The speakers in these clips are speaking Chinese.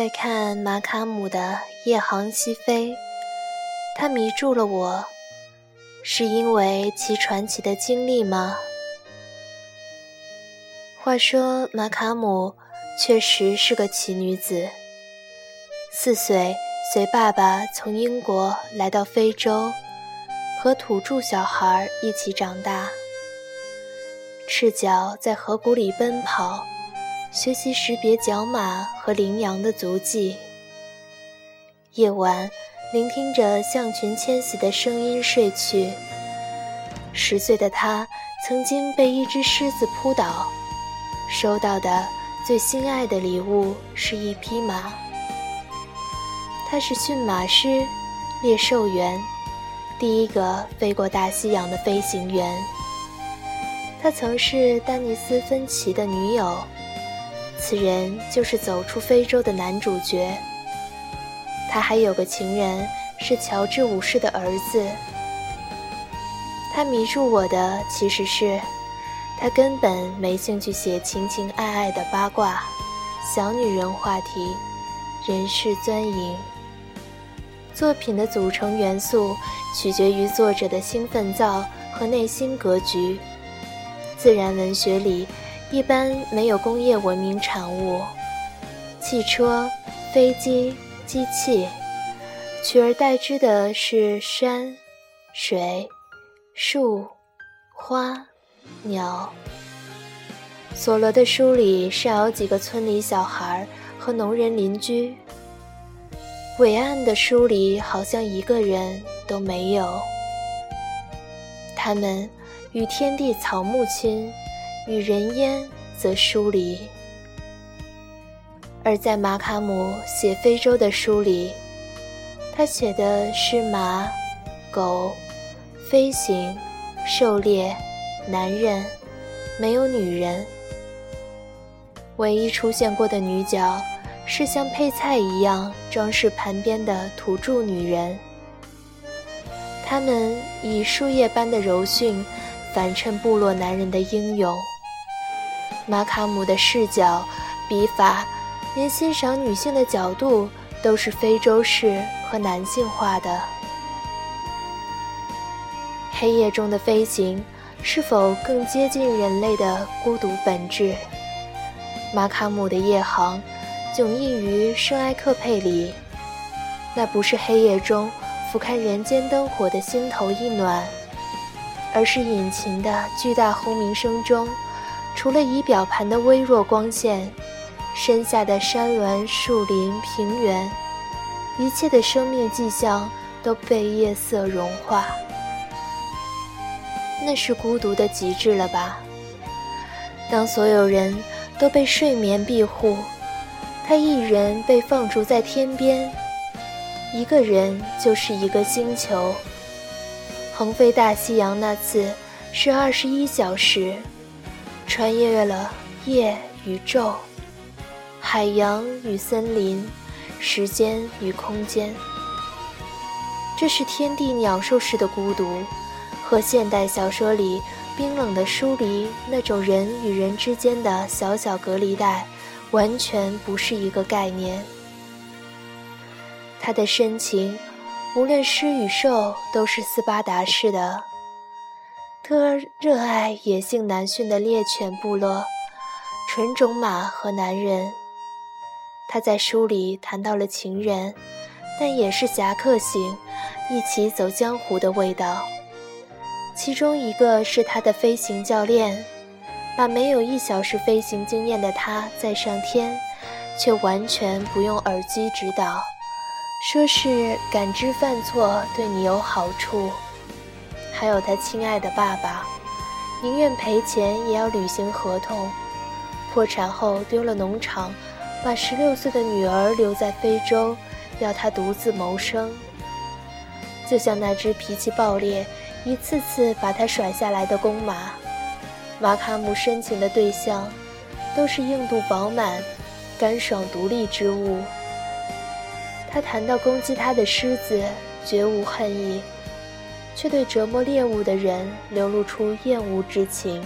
在看马卡姆的《夜航西飞》，他迷住了我，是因为其传奇的经历吗？话说马卡姆确实是个奇女子，四岁随爸爸从英国来到非洲，和土著小孩一起长大，赤脚在河谷里奔跑。学习识别角马和羚羊的足迹。夜晚，聆听着象群迁徙的声音睡去。十岁的他曾经被一只狮子扑倒，收到的最心爱的礼物是一匹马。他是驯马师、猎兽员，第一个飞过大西洋的飞行员。他曾是丹尼斯·芬奇的女友。此人就是走出非洲的男主角。他还有个情人，是乔治五世的儿子。他迷住我的其实是，他根本没兴趣写情情爱爱的八卦、小女人话题、人世钻营。作品的组成元素取决于作者的兴奋躁和内心格局。自然文学里。一般没有工业文明产物，汽车、飞机、机器，取而代之的是山、水、树、花、鸟。索罗的书里少有几个村里小孩和农人邻居，伟岸的书里好像一个人都没有。他们与天地草木亲。与人烟则疏离，而在马卡姆写非洲的书里，他写的是马、狗、飞行、狩猎、男人，没有女人。唯一出现过的女角是像配菜一样装饰盘边的土著女人，她们以树叶般的柔驯。反衬部落男人的英勇。马卡姆的视角、笔法，连欣赏女性的角度都是非洲式和男性化的。黑夜中的飞行，是否更接近人类的孤独本质？马卡姆的夜航，迥异于圣埃克佩里，那不是黑夜中俯瞰人间灯火的心头一暖。而是引擎的巨大轰鸣声中，除了仪表盘的微弱光线，身下的山峦、树林、平原，一切的生命迹象都被夜色融化。那是孤独的极致了吧？当所有人都被睡眠庇护，他一人被放逐在天边，一个人就是一个星球。横飞大西洋那次是二十一小时，穿越了夜与昼、海洋与森林、时间与空间。这是天地鸟兽式的孤独，和现代小说里冰冷的疏离那种人与人之间的小小隔离带，完全不是一个概念。他的深情。无论狮与兽，都是斯巴达式的。特热爱野性难驯的猎犬部落，纯种马和男人。他在书里谈到了情人，但也是侠客型，一起走江湖的味道。其中一个是他的飞行教练，把没有一小时飞行经验的他载上天，却完全不用耳机指导。说是感知犯错对你有好处，还有他亲爱的爸爸，宁愿赔钱也要履行合同。破产后丢了农场，把十六岁的女儿留在非洲，要他独自谋生。就像那只脾气暴烈、一次次把他甩下来的公马，马卡姆深情的对象，都是硬度饱满、干爽独立之物。他谈到攻击他的狮子，绝无恨意，却对折磨猎物的人流露出厌恶之情。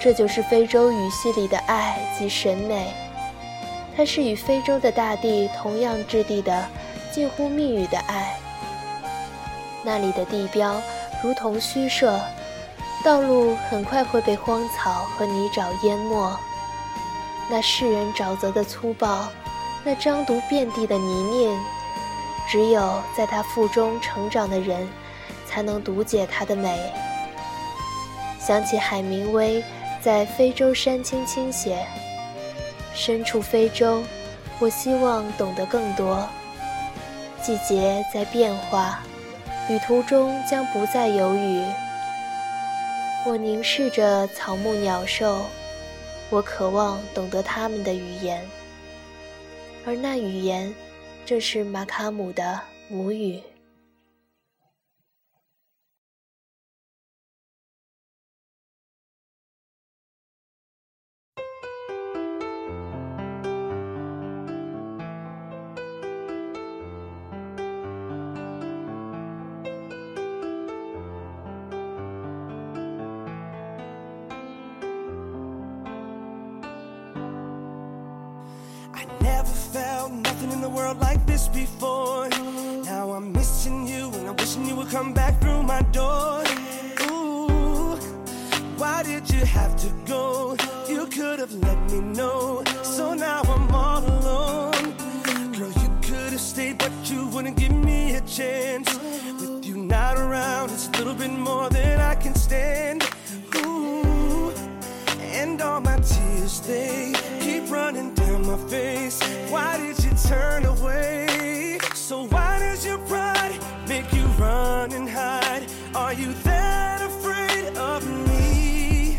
这就是非洲语系里的爱及审美。它是与非洲的大地同样质地的，近乎密语的爱。那里的地标如同虚设，道路很快会被荒草和泥沼淹没。那世人沼泽的粗暴，那张毒遍地的泥泞，只有在它腹中成长的人，才能读解它的美。想起海明威在《非洲山青》倾写。身处非洲，我希望懂得更多。季节在变化，旅途中将不再有雨。我凝视着草木鸟兽，我渴望懂得它们的语言，而那语言正是马卡姆的母语。World like this before. Now I'm missing you and I'm wishing you would come back through my door. Ooh, why did you have to go? You could have let me know. So now I'm all alone. Girl, you could have stayed, but you wouldn't give me a chance. With you not around, it's a little bit more than I can stand. Ooh, and all my tears, they keep running down my face. Turn away? So why does your pride make you run and hide? Are you that afraid of me?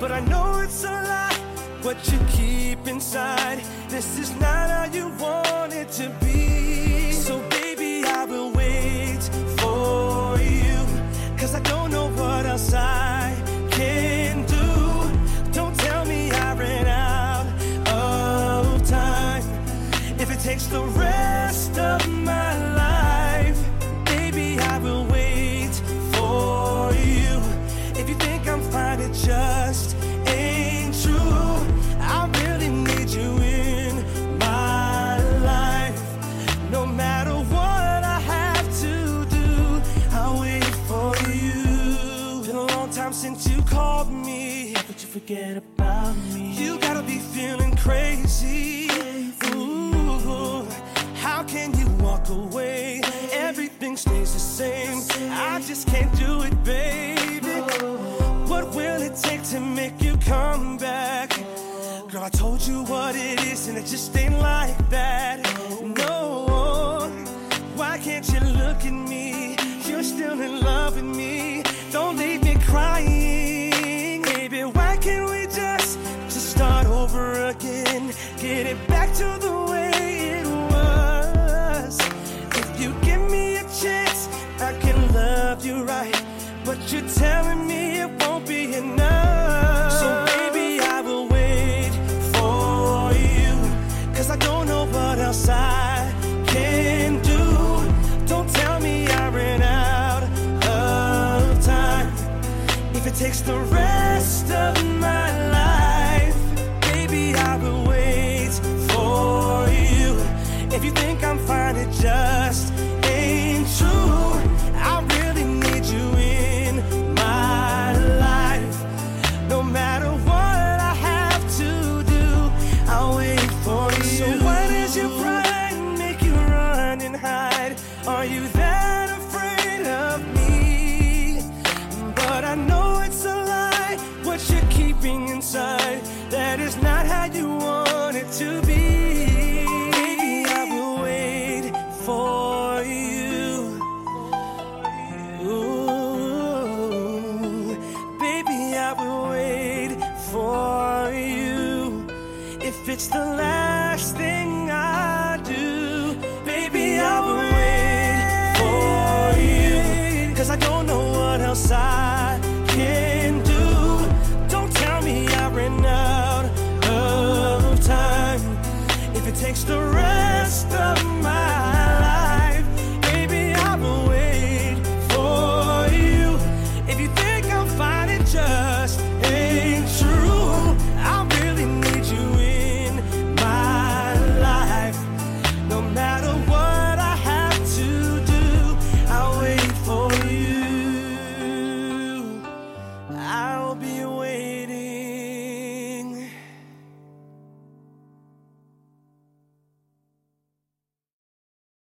But I know it's a lie, what you keep inside. This is not how you want it to be. So baby, I will wait for you. Cause I don't know what else I the rest of my life. Baby, I will wait for you. If you think I'm fine, it just ain't true. I really need you in my life. No matter what I have to do, I'll wait for you. Been a long time since you called me. How could you forget about me? You gotta be feeling crazy can you walk away? Everything stays the same. I just can't do it, baby. What will it take to make you come back? Girl, I told you what it is, and it just ain't like that. Love you right, but you're telling me it won't be enough. So baby, I will wait for you, cause I don't know what else I can do. Don't tell me I ran out of time. If it takes the rest of my life, baby, I will wait for you. If you think I'm fine, it just baby, I wait for you. If it's the last thing